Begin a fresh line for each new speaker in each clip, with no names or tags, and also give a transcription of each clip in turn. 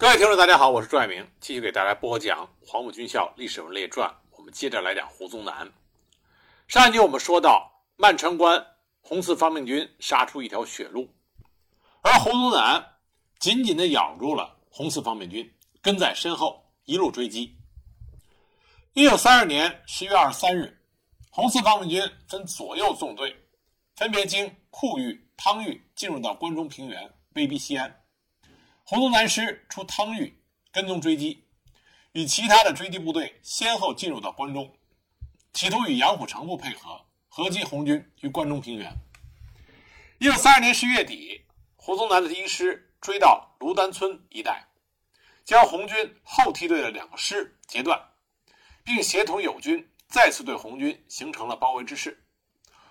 各位听众，大家好，我是朱爱明，继续给大家播讲《黄埔军校历史文列传》。我们接着来讲胡宗南。上一集我们说到，漫川关红四方面军杀出一条血路，而胡宗南紧紧地咬住了红四方面军，跟在身后一路追击。一九三二年十月二十三日，红四方面军分左右纵队，分别经库域、汤峪进入到关中平原，威逼西安。胡宗南师出汤峪，跟踪追击，与其他的追击部队先后进入到关中，企图与杨虎城部配合，合击红军于关中平原。一九三二年十月底，胡宗南的第一师追到芦丹村一带，将红军后梯队的两个师截断，并协同友军再次对红军形成了包围之势。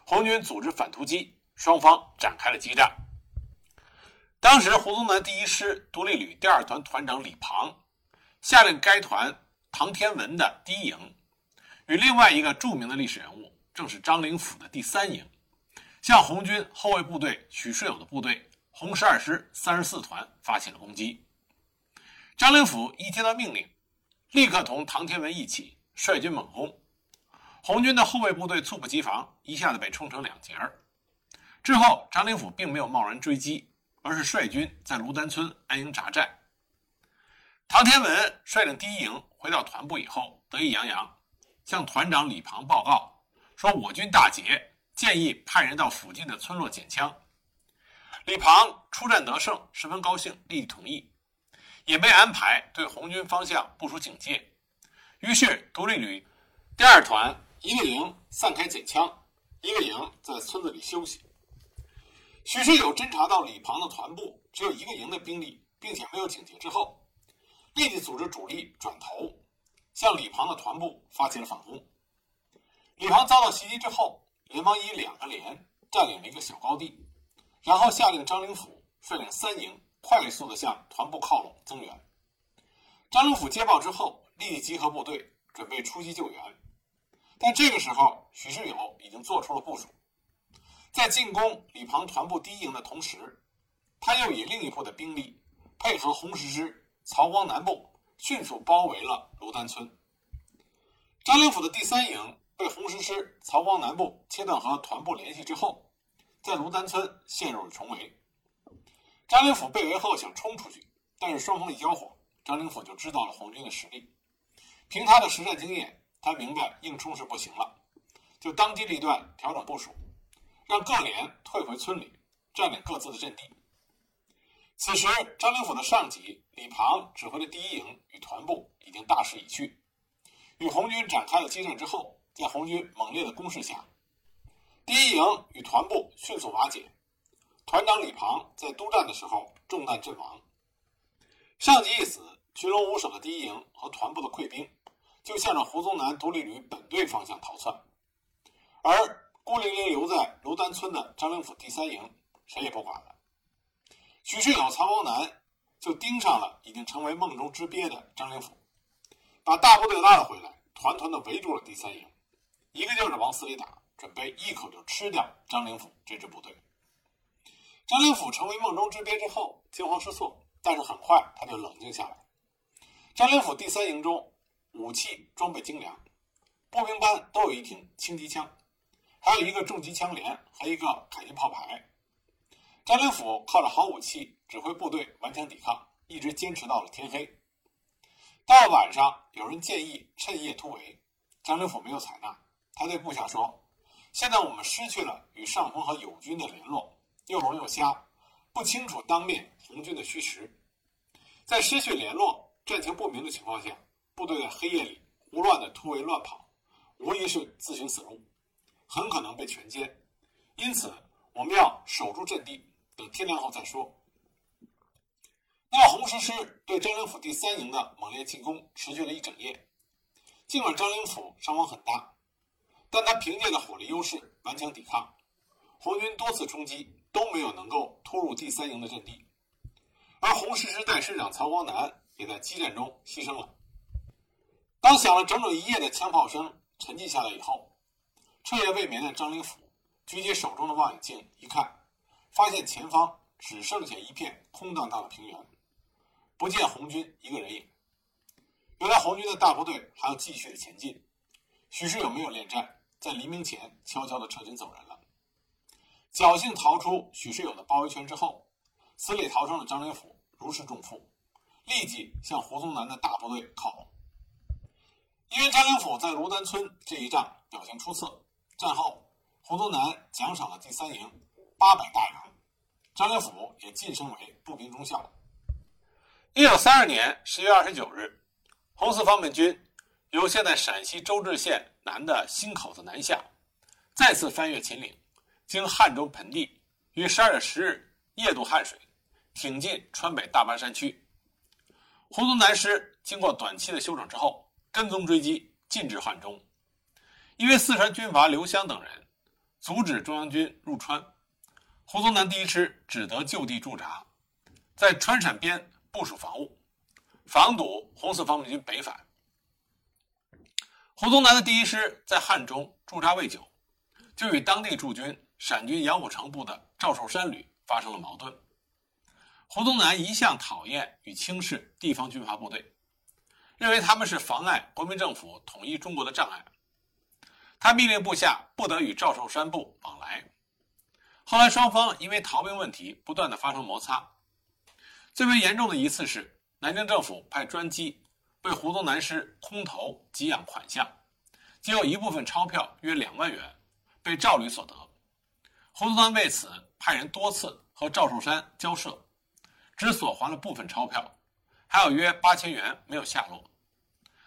红军组织反突击，双方展开了激战。当时，胡宗南第一师独立旅第二团团长李庞下令该团唐天文的第一营与另外一个著名的历史人物，正是张灵甫的第三营，向红军后卫部队许世友的部队红十二师三十四团发起了攻击。张灵甫一接到命令，立刻同唐天文一起率军猛攻，红军的后卫部队猝不及防，一下子被冲成两截儿。之后，张灵甫并没有贸然追击。而是率军在芦丹村安营扎寨。唐天文率领第一营回到团部以后，得意洋洋，向团长李庞报告说：“我军大捷，建议派人到附近的村落捡枪。”李庞出战得胜，十分高兴，立即同意，也被安排对红军方向部署警戒。于是，独立旅第二团一个营散开捡枪，一个营在村子里休息。许世友侦察到李庞的团部只有一个营的兵力，并且没有警戒之后，立即组织主力转头，向李庞的团部发起了反攻。李庞遭到袭击之后，连忙以两个连占领了一个小高地，然后下令张灵甫率领三营快速地向团部靠拢增援。张灵甫接报之后，立即集合部队准备出击救援，但这个时候许世友已经做出了部署。在进攻李庞团部第一营的同时，他又以另一部的兵力配合红十师曹光南部，迅速包围了芦丹村。张灵甫的第三营被红十师曹光南部切断和团部联系之后，在芦丹村陷入了重围。张灵甫被围后想冲出去，但是双方一交火，张灵甫就知道了红军的实力。凭他的实战经验，他明白硬冲是不行了，就当机立断调整部署。让各连退回村里，占领各自的阵地。此时，张灵甫的上级李庞指挥的第一营与团部已经大势已去，与红军展开了激战之后，在红军猛烈的攻势下，第一营与团部迅速瓦解。团长李庞在督战的时候中弹阵亡。上级一死，群龙无首的第一营和团部的溃兵就向着胡宗南独立旅本队方向逃窜，而。孤零零留在芦丹村的张灵甫第三营，谁也不管了。许世友、曹光南就盯上了已经成为梦中之鳖的张灵甫，把大部队拉了回来，团团的围住了第三营，一个劲儿的往死里打，准备一口就吃掉张灵甫这支部队。张灵甫成为梦中之鳖之后，惊慌失措，但是很快他就冷静下来。张灵甫第三营中武器装备精良，步兵班都有一挺轻机枪。还有一个重机枪连和一个迫击炮排。张灵甫靠着好武器指挥部队顽强抵抗，一直坚持到了天黑。到了晚上，有人建议趁夜突围，张灵甫没有采纳。他对部下说：“现在我们失去了与上峰和友军的联络，又聋又瞎，不清楚当面红军的虚实。在失去联络、战情不明的情况下，部队在黑夜里胡乱的突围乱跑，无疑是自寻死路。”很可能被全歼，因此我们要守住阵地，等天亮后再说。那么红十师对张灵甫第三营的猛烈进攻持续了一整夜。尽管张灵甫伤亡很大，但他凭借着火力优势顽强抵抗，红军多次冲击都没有能够突入第三营的阵地。而红十师代师长曹光南也在激战中牺牲了。当响了整整一夜的枪炮声沉寂下来以后。彻夜未眠的张灵甫举起手中的望远镜一看，发现前方只剩下一片空荡荡的平原，不见红军一个人影。原来红军的大部队还要继续的前进。许世友没有恋战，在黎明前悄悄的撤军走人了。侥幸逃出许世友的包围圈之后，死里逃生的张灵甫如释重负，立即向胡宗南的大部队靠拢。因为张灵甫在芦丹村这一仗表现出色，战后胡宗南奖赏了第三营八百大洋，张灵甫也晋升为步兵中校。一九三二年十月二十九日。红四方面军由现在陕西周至县南的新口子南下，再次翻越秦岭，经汉中盆地，于十二月十日夜渡汉水，挺进川北大巴山区。胡宗南师经过短期的休整之后，跟踪追击，进至汉中。因为四川军阀刘湘等人阻止中央军入川，胡宗南第一师只得就地驻扎，在川陕边部署防务。防堵红四方面军北返。胡宗南的第一师在汉中驻扎未久，就与当地驻军陕军杨虎城部的赵寿山旅发生了矛盾。胡宗南一向讨厌与轻视地方军阀部队，认为他们是妨碍国民政府统一中国的障碍。他命令部下不得与赵寿山部往来。后来双方因为逃兵问题不断的发生摩擦，最为严重的一次是。南京政府派专机为胡宗南师空投给养款项，仅有一部分钞票约两万元被赵旅所得。胡宗南为此派人多次和赵寿山交涉，只索还了部分钞票，还有约八千元没有下落。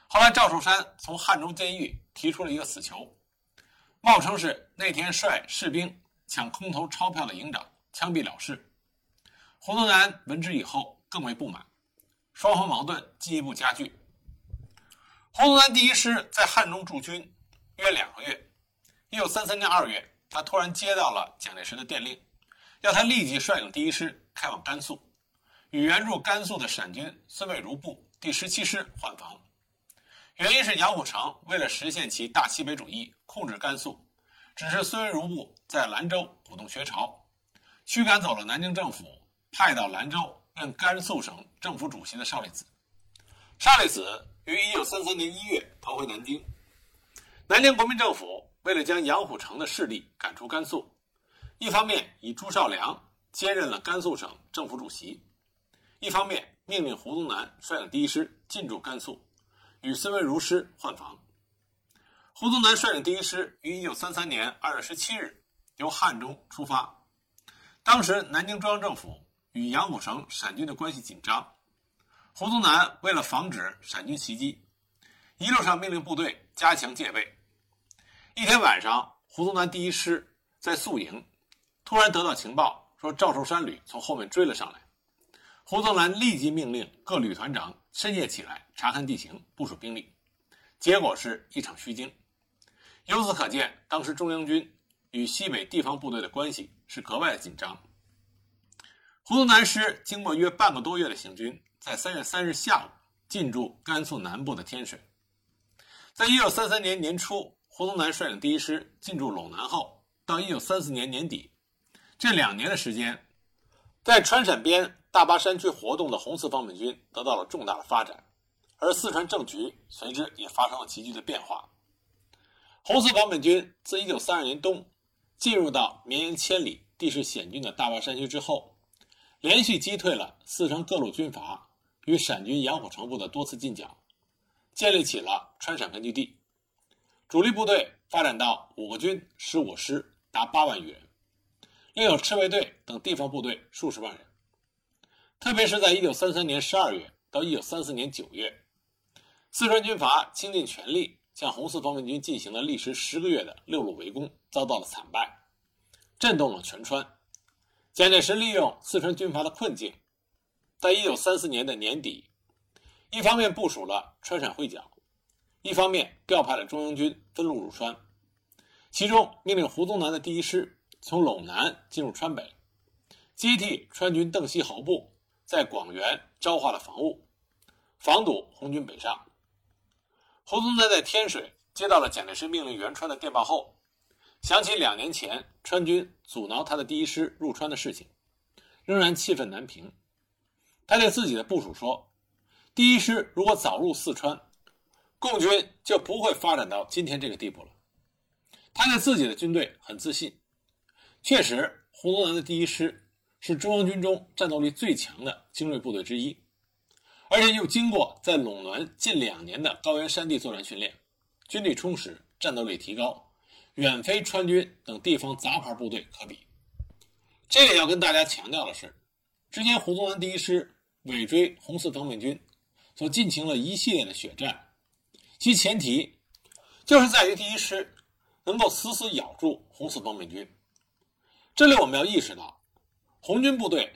后来赵寿山从汉中监狱提出了一个死囚，冒称是那天率士兵抢空投钞票的营长，枪毙了事。胡宗南闻之以后更为不满。双方矛盾进一步加剧。胡宗南第一师在汉中驻军约两个月。一九三三年二月，他突然接到了蒋介石的电令，要他立即率领第一师开往甘肃，与援助甘肃的陕军孙蔚如部第十七师换防。原因是杨虎城为了实现其大西北主义，控制甘肃，指示孙文如部在兰州鼓动学潮，驱赶走了南京政府派到兰州。任甘肃省政府主席的邵力子，邵力子于一九三三年一月逃回南京。南京国民政府为了将杨虎城的势力赶出甘肃，一方面以朱绍良兼任了甘肃省政府主席，一方面命令胡宗南率领第一师进驻甘肃，与孙文如师换防。胡宗南率领第一师于一九三三年二月十七日由汉中出发，当时南京中央政府。与杨虎城陕军的关系紧张，胡宗南为了防止陕军袭击，一路上命令部队加强戒备。一天晚上，胡宗南第一师在宿营，突然得到情报说赵寿山旅从后面追了上来。胡宗南立即命令各旅团长深夜起来查看地形，部署兵力。结果是一场虚惊。由此可见，当时中央军与西北地方部队的关系是格外的紧张。胡宗南师经过约半个多月的行军，在三月三日下午进驻甘肃南部的天水。在一九三三年年初，胡宗南率领第一师进驻陇南后，到一九三四年年底，这两年的时间，在川陕边大巴山区活动的红四方面军得到了重大的发展，而四川政局随之也发生了急剧的变化。红四方面军自一九三二年冬进入到绵延千里、地势险峻的大巴山区之后，连续击退了四川各路军阀与陕军杨虎城部的多次进剿，建立起了川陕根据地。主力部队发展到五个军十五师，达八万余人，另有赤卫队等地方部队数十万人。特别是在一九三三年十二月到一九三四年九月，四川军阀倾尽全力向红四方面军进行了历时十个月的六路围攻，遭到了惨败，震动了全川。蒋介石利用四川军阀的困境，在一九三四年的年底，一方面部署了川陕会剿，一方面调派了中央军分路入川。其中命令胡宗南的第一师从陇南进入川北，接替川军邓锡侯部在广元昭化了防务，防堵红军北上。胡宗南在天水接到了蒋介石命令袁川的电报后。想起两年前川军阻挠他的第一师入川的事情，仍然气愤难平。他对自己的部署说：“第一师如果早入四川，共军就不会发展到今天这个地步了。他对自己的军队很自信，确实，胡宗南的第一师是中央军中战斗力最强的精锐部队之一，而且又经过在陇南近两年的高原山地作战训练，军力充实，战斗力提高，远非川军等地方杂牌部队可比。这里要跟大家强调的是，之前胡宗南第一师尾追红四方面军，所进行了一系列的血战，其前提就是在于第一师能够死死咬住红四方面军。这里我们要意识到，红军部队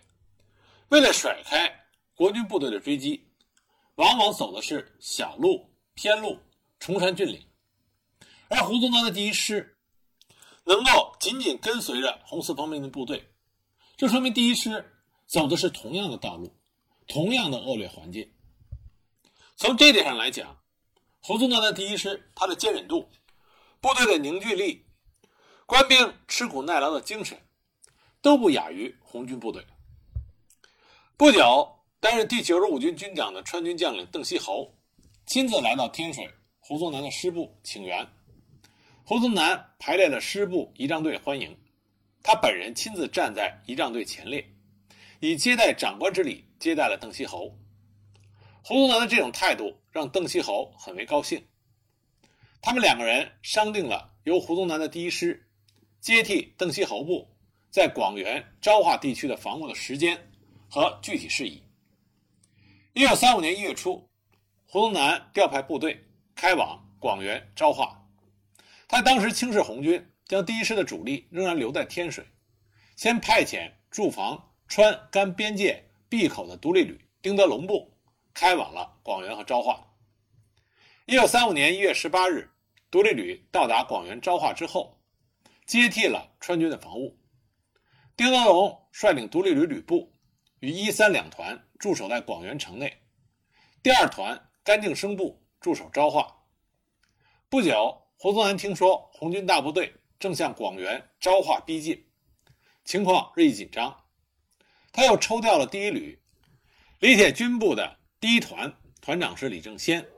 为了甩开国军部队的追击，往往走的是小路、偏路、崇山峻岭，而胡宗南的第一师能够紧紧跟随着红四方面军部队。这说明第一师走的是同样的道路，同样的恶劣环境。从这点上来讲，胡宗南的第一师，他的坚忍度、部队的凝聚力、官兵吃苦耐劳的精神，都不亚于红军部队。不久，担任第九十五军军长的川军将领邓锡侯亲自来到天水胡宗南的师部请援，胡宗南排列了师部仪仗队欢迎。他本人亲自站在仪仗队前列，以接待长官之礼接待了邓锡侯。胡宗南的这种态度让邓锡侯很为高兴。他们两个人商定了由胡宗南的第一师接替邓锡侯部在广元、昭化地区的防务的时间和具体事宜。一九三五年一月初，胡宗南调派部队开往广元、昭化。他当时轻视红军。将第一师的主力仍然留在天水，先派遣驻防川甘边界闭口的独立旅丁德龙部开往了广元和昭化。一九三五年一月十八日，独立旅到达广元、昭化之后，接替了川军的防务。丁德龙率领独立旅旅部与一三两团驻守在广元城内，第二团甘敬生部驻守昭化。不久，胡宗南听说红军大部队。正向广元、昭化逼近，情况日益紧张。他又抽调了第一旅李铁军部的第一团团长是李正先，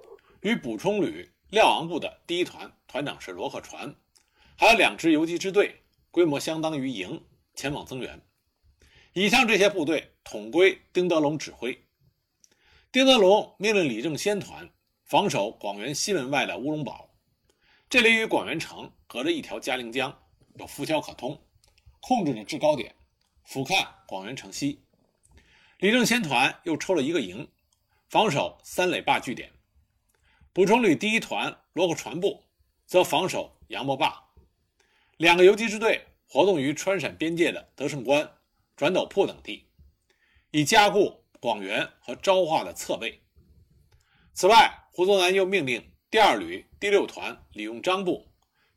与补充旅廖昂部的第一团团长是罗克传，还有两支游击支队，规模相当于营，前往增援。以上这些部队统归丁德龙指挥。丁德龙命令李正先团防守广元西门外的乌龙堡，这里与广元城。隔着一条嘉陵江，有浮桥可通，控制着制高点，俯瞰广元城西。李正先团又抽了一个营，防守三垒坝据点。补充旅第一团罗克船部则防守杨磨坝。两个游击支队活动于川陕边界的德胜关、转斗铺等地，以加固广元和昭化的侧背。此外，胡宗南又命令第二旅第六团李用章部。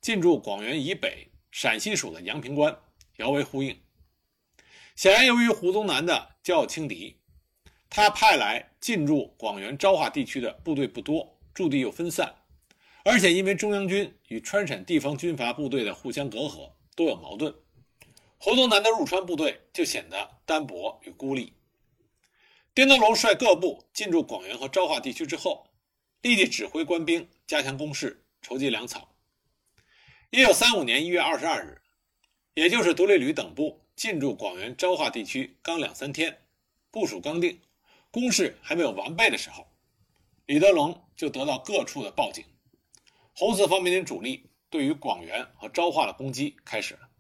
进驻广元以北陕西属的阳平关，遥为呼应。显然，由于胡宗南的骄傲轻敌，他派来进驻广元、昭化地区的部队不多，驻地又分散，而且因为中央军与川陕地方军阀部队的互相隔阂，多有矛盾，胡宗南的入川部队就显得单薄与孤立。丁德龙率各部进驻广元和昭化地区之后，立即指挥官兵加强攻势，筹集粮草。一九三五年一月二十二日，也就是独立旅等部进驻广元、昭化地区刚两三天，部署刚定，攻势还没有完备的时候，李德龙就得到各处的报警，红四方面军主力对于广元和昭化的攻击开始了。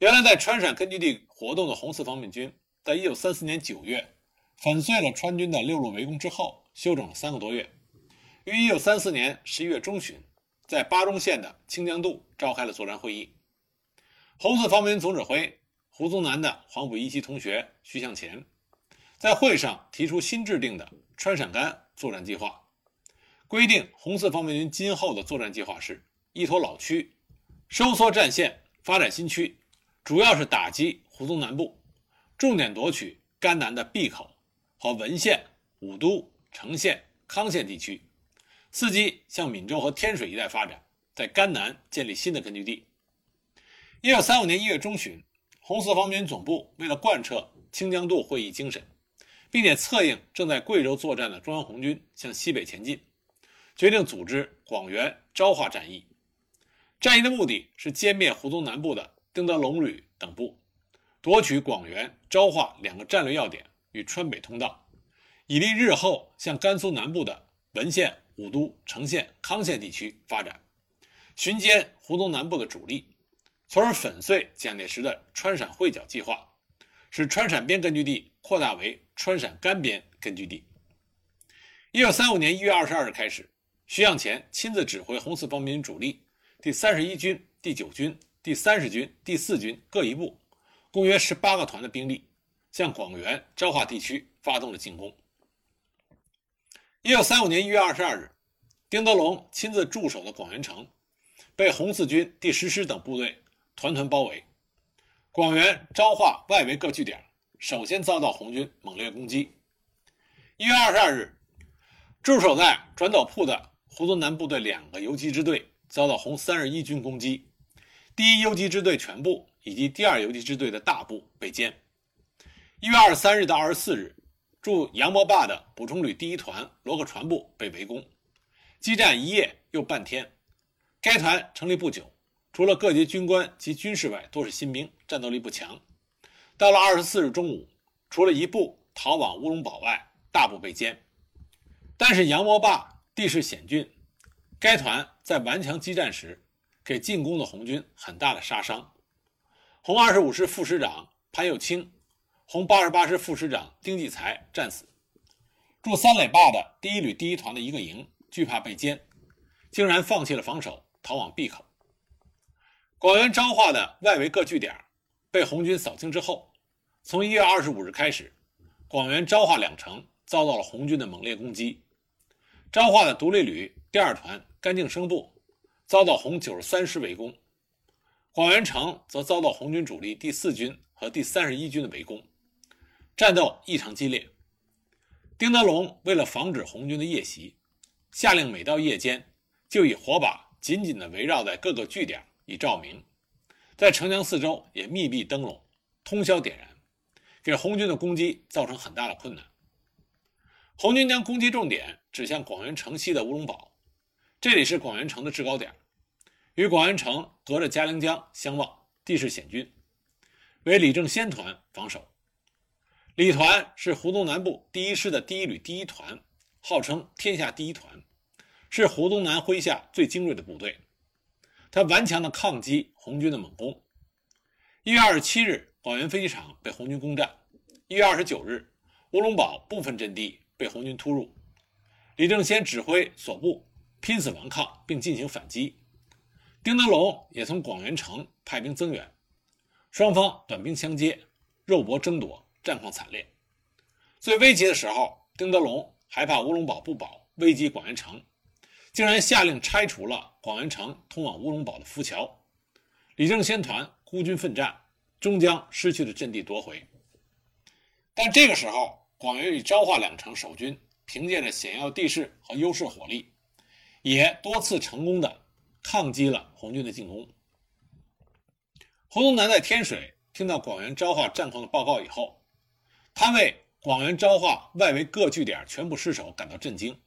原来在川陕根据地活动的红四方面军，在一九三四年九月粉碎了川军的六路围攻之后，休整了三个多月，于一九三四年十一月中旬。在巴中县的清江渡召开了作战会议。红四方面军总指挥胡宗南的黄埔一期同学徐向前，在会上提出新制定的川陕甘作战计划，规定红四方面军今后的作战计划是：依托老区，收缩战线，发展新区，主要是打击胡宗南部，重点夺取甘南的闭口和文县、武都、成县、康县地区。伺机向闽州和天水一带发展，在甘南建立新的根据地。一九三五年一月中旬，红四方面军总部为了贯彻清江渡会议精神，并且策应正在贵州作战的中央红军向西北前进，决定组织广元昭化战役。战役的目的是歼灭胡宗南部的丁德龙旅等部，夺取广元、昭化两个战略要点与川北通道，以利日后向甘肃南部的文县、武都、成县、康县地区发展，寻歼胡宗南部的主力，从而粉碎蒋介石的川陕会剿计划，使川陕边根据地扩大为川陕甘边根据地。一九三五年一月二十二日开始，徐向前亲自指挥红四方面军主力。第三十一军、第九军、第三十军、第四军各一部，共约十八个团的兵力，向广元、昭化地区发动了进攻。一九三五年一月二十二日，丁德龙亲自驻守的广元城，被红四军第十师等部队团团包围。广元、昭化外围各据点首先遭到红军猛烈攻击。一月二十二日，驻守在转斗铺的胡宗南部队两个游击支队。遭到红三十一军攻击，第一游击支队全部以及第二游击支队的大部被歼。一月二十三日到二十四日，驻杨磨坝的补充旅第一团罗克船部被围攻，激战一夜又半天。该团成立不久，除了各级军官及军士外，多是新兵，战斗力不强。到了二十四日中午，除了一部逃往乌龙堡外，大部被歼。但是杨磨坝地势险峻。该团在顽强激战时，给进攻的红军很大的杀伤。红二十五师副师长潘又清、红八十八师副师长丁继才战死。驻三垒坝的第一旅第一团的一个营惧怕被歼，竟然放弃了防守，逃往闭口。广元昭化的外围各据点被红军扫清之后，从一月二十五日开始，广元昭化两城遭到了红军的猛烈攻击。昭化的独立旅第二团。甘敬生部遭到红九十三师围攻，广元城则遭到红军主力第四军和第三十一军的围攻，战斗异常激烈。丁德龙为了防止红军的夜袭，下令每到夜间就以火把紧紧地围绕在各个据点以照明，在城墙四周也密闭灯笼，通宵点燃，给红军的攻击造成很大的困难。红军将攻击重点指向广元城西的乌龙堡。这里是广元城的制高点，与广元城隔着嘉陵江相望，地势险峻，为李正先团防守。李团是胡宗南部第一师的第一旅第一团，号称天下第一团，是胡宗南麾下最精锐的部队。他顽强地抗击红军的猛攻。一月二十七日，广元飞机场被红军攻占；一月二十九日，乌龙堡部分阵地被红军突入，李正先指挥所部。拼死顽抗，并进行反击。丁德龙也从广元城派兵增援，双方短兵相接，肉搏争夺，战况惨烈。最危急的时候，丁德龙害怕乌龙堡不保，危及广元城，竟然下令拆除了广元城通往乌龙堡的浮桥。李正先团孤军奋战，终将失去的阵地夺回。但这个时候，广元与昭化两城守军凭借着险要地势和优势火力。也多次成功的抗击了红军的进攻。胡宗南在天水听到广元昭化战况的报告以后，他为广元昭化外围各据点全部失守感到震惊。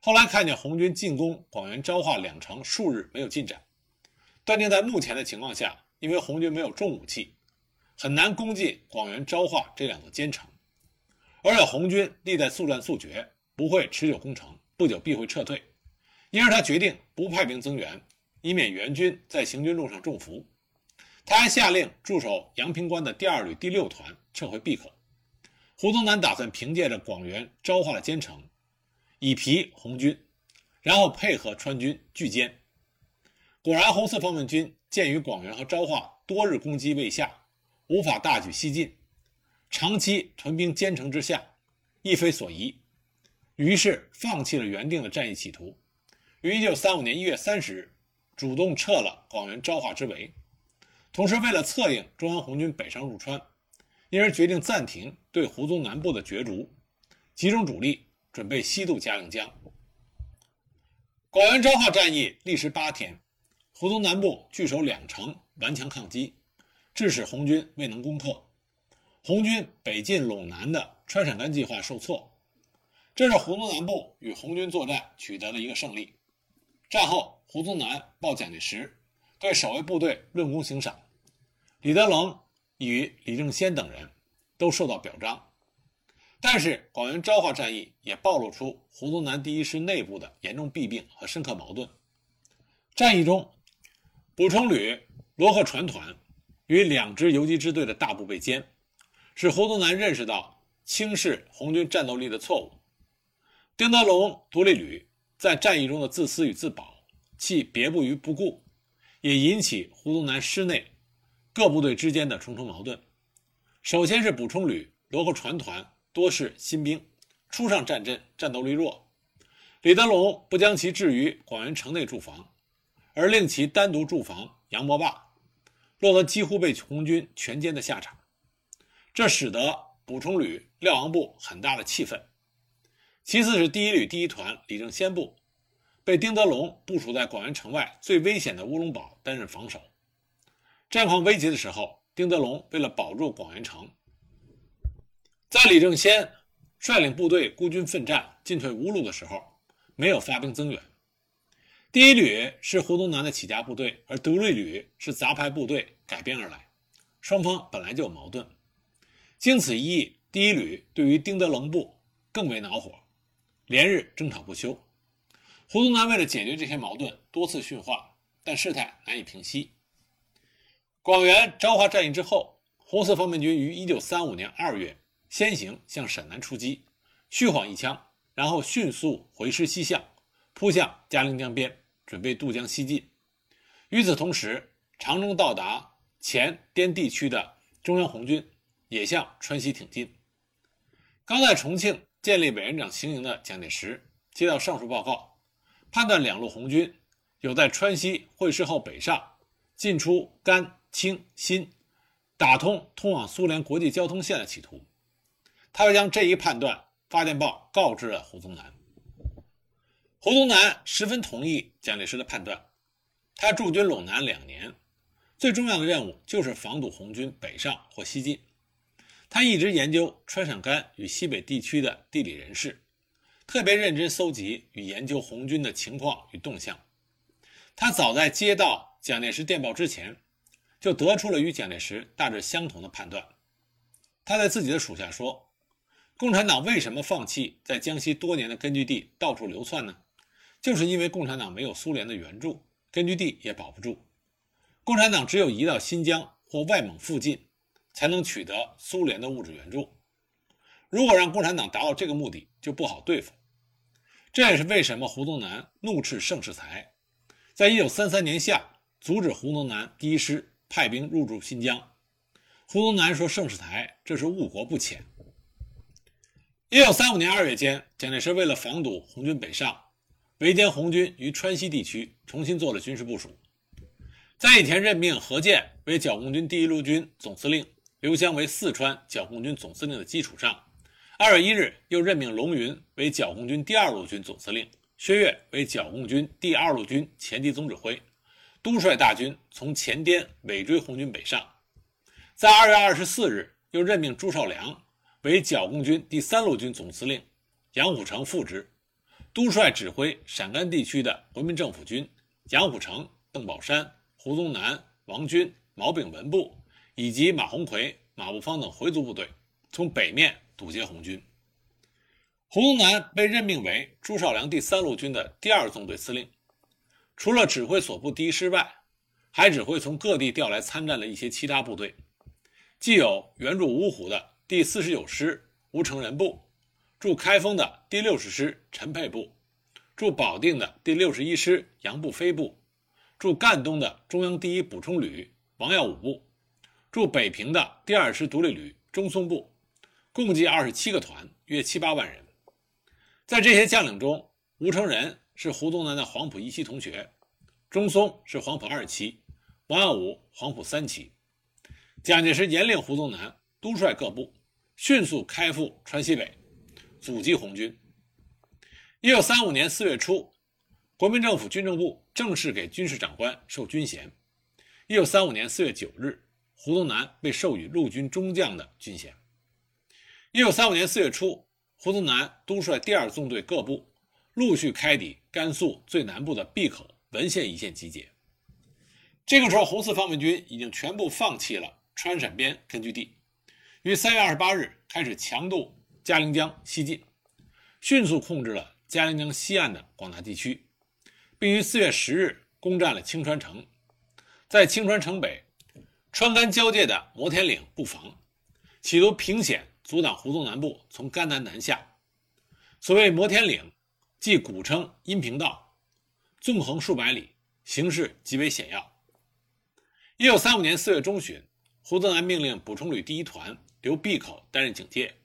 后来看见红军进攻广元昭化两城数日没有进展，断定在目前的情况下，因为红军没有重武器，很难攻进广元昭化这两座坚城，而且红军历代速战速决，不会持久攻城，不久必会撤退。因而他决定不派兵增援，以免援军在行军路上中伏。他还下令驻守阳平关的第二旅第六团撤回闭口。胡宗南打算凭借着广元、昭化的坚城，以疲红军，然后配合川军拒歼。果然，红四方面军鉴于广元和昭化多日攻击未下，无法大举西进，长期屯兵坚城之下，亦非所宜，于是放弃了原定的战役企图。于一九三五年一月三十日，主动撤了广元昭化之围，同时为了策应中央红军北上入川，因而决定暂停对胡宗南部的角逐，集中主力准备西渡嘉陵江。广元昭化战役历时八天，胡宗南部据守两城，顽强抗击，致使红军未能攻克。红军北进陇南的川陕甘计划受挫，这是胡宗南部与红军作战取得的一个胜利。战后，胡宗南报蒋介石，对守卫部队论功行赏，李德龙与李正先等人都受到表彰。但是，广元昭化战役也暴露出胡宗南第一师内部的严重弊病和深刻矛盾。战役中，补充旅罗河船团与两支游击支队的大部被歼，使胡宗南认识到轻视红军战斗力的错误。丁德龙独立旅在战役中的自私与自保，弃别部于不顾，也引起胡宗南师内各部队之间的重重矛盾。首先是补充旅罗河船团。多是新兵，初上战阵，战斗力弱。李德龙不将其置于广元城内驻防，而令其单独驻防杨磨坝，落得几乎被红军全歼的下场。这使得补充旅廖王部很大的气愤。其次是第一旅第一团李正先部，被丁德龙部署在广元城外最危险的乌龙堡担任防守。战况危急的时候，丁德龙为了保住广元城。在李正先率领部队孤军奋战、进退无路的时候，没有发兵增援。第一旅是胡宗南的起家部队，而独立旅是杂牌部队改编而来，双方本来就有矛盾。经此一役，第一旅对于丁德龙部更为恼火，连日争吵不休。胡宗南为了解决这些矛盾，多次训话，但事态难以平息。广元昭化战役之后，红四方面军于1935年2月。先行向陕南出击，虚晃一枪，然后迅速回师西向，扑向嘉陵江边，准备渡江西进。与此同时，长征到达黔滇地区的中央红军也向川西挺进。刚在重庆建立委员长行营的蒋介石接到上述报告，判断两路红军有在川西会师后北上，进出甘、青、新，打通通往苏联国际交通线的企图。他又将这一判断发电报告知了胡宗南。胡宗南十分同意蒋介石的判断。他驻军陇南两年，最重要的任务就是防堵红军北上或西进。他一直研究川陕甘与西北地区的地理人士，特别认真搜集与研究红军的情况与动向。他早在接到蒋介石电报之前，就得出了与蒋介石大致相同的判断。他在自己的属下说。共产党为什么放弃在江西多年的根据地，到处流窜呢？就是因为共产党没有苏联的援助，根据地也保不住。共产党只有移到新疆或外蒙附近，才能取得苏联的物质援助。如果让共产党达到这个目的，就不好对付。这也是为什么胡宗南怒斥盛世才，在一九三三年夏阻止胡宗南第一师派兵入驻新疆。胡宗南说：“盛世才这是误国不浅。”一九三五年二月间，蒋介石为了防堵红军北上，围歼红军于川西地区，重新做了军事部署。在以前任命何键为剿共军第一路军总司令，刘湘为四川剿共军总司令的基础上，二月一日又任命龙云为剿共军第二路军总司令，薛岳为剿共军第二路军前敌总指挥，督率大军从前滇尾追红军北上。在二月二十四日，又任命朱绍良。为剿共军第三路军总司令，杨虎城副职，督率指挥陕甘地区的国民政府军杨虎城、邓宝山、胡宗南、王军、毛炳文部以及马鸿逵、马步芳等回族部队，从北面堵截红军。胡宗南被任命为朱绍良第三路军的第二纵队司令，除了指挥所部第一师外，还指挥从各地调来参战的一些其他部队，既有援助芜湖的。第四十九师吴成仁部，驻开封的第六十师陈沛部，驻保定的第六十一师杨步飞部，驻赣东的中央第一补充旅王耀武部，驻北平的第二师独立旅中松部，共计二十七个团，约七八万人。在这些将领中，吴成仁是胡宗南的黄埔一期同学，中松是黄埔二期，王耀武黄埔三期。蒋介石严令胡宗南。督率各部迅速开赴川西北，阻击红军。一九三五年四月初，国民政府军政部正式给军事长官授军衔。一九三五年四月九日，胡宗南被授予陆军中将的军衔。一九三五年四月初，胡宗南督率第二纵队各部陆续开抵甘肃最南部的闭口文县一线集结。这个时候，红四方面军已经全部放弃了川陕边根据地，于三月二十八日开始强渡嘉陵江西进，迅速控制了嘉陵江西岸的广大地区，并于四月十日攻占了青川城，在青川城北、川甘交界的摩天岭布防，企图凭险阻挡胡宗南部从甘南南下。所谓摩天岭，即古称阴平道，纵横数百里，形势极为险要。一九三五年四月中旬，胡宗南命令补充旅第一团留闭口担任警戒，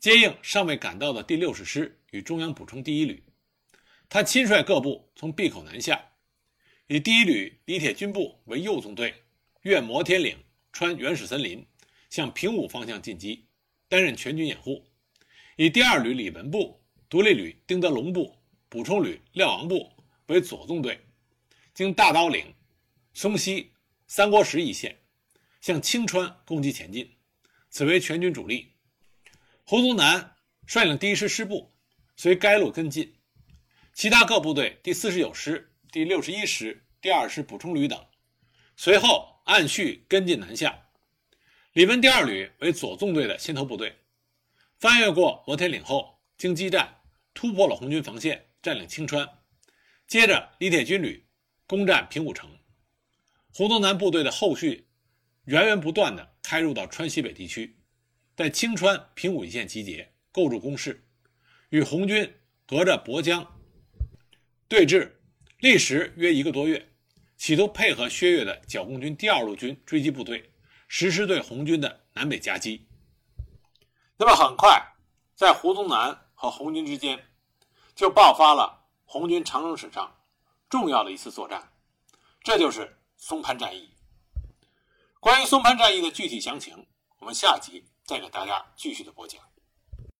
接应尚未赶到的第六十师与中央补充第一旅。他亲率各部从闭口南下，以第一旅李铁军部为右纵队，越摩天岭，穿原始森林，向平武方向进击，担任全军掩护；以第二旅李文部、独立旅丁德龙部、补充旅廖昂部为左纵队，经大刀岭、松溪。三国石一线向青川攻击前进，此为全军主力。胡宗南率领第一师师部随该路跟进，其他各部队第四十九师、第六十一师、第二师补充旅等随后按序跟进南下。李文第二旅为左纵队的先头部队，翻越过摩天岭后，经激战突破了红军防线，占领青川。接着，李铁军旅攻占平武城。胡宗南部队的后续源源不断地开入到川西北地区，在青川平武一线集结，构筑工事，与红军隔着博江对峙，历时约一个多月，企图配合薛岳的剿共军第二路军追击部队，实施对红军的南北夹击。那么很快，在胡宗南和红军之间就爆发了红军长征史上重要的一次作战，这就是。松潘战役。关于松潘战役的具体详情，我们下集再给大家继续的播讲。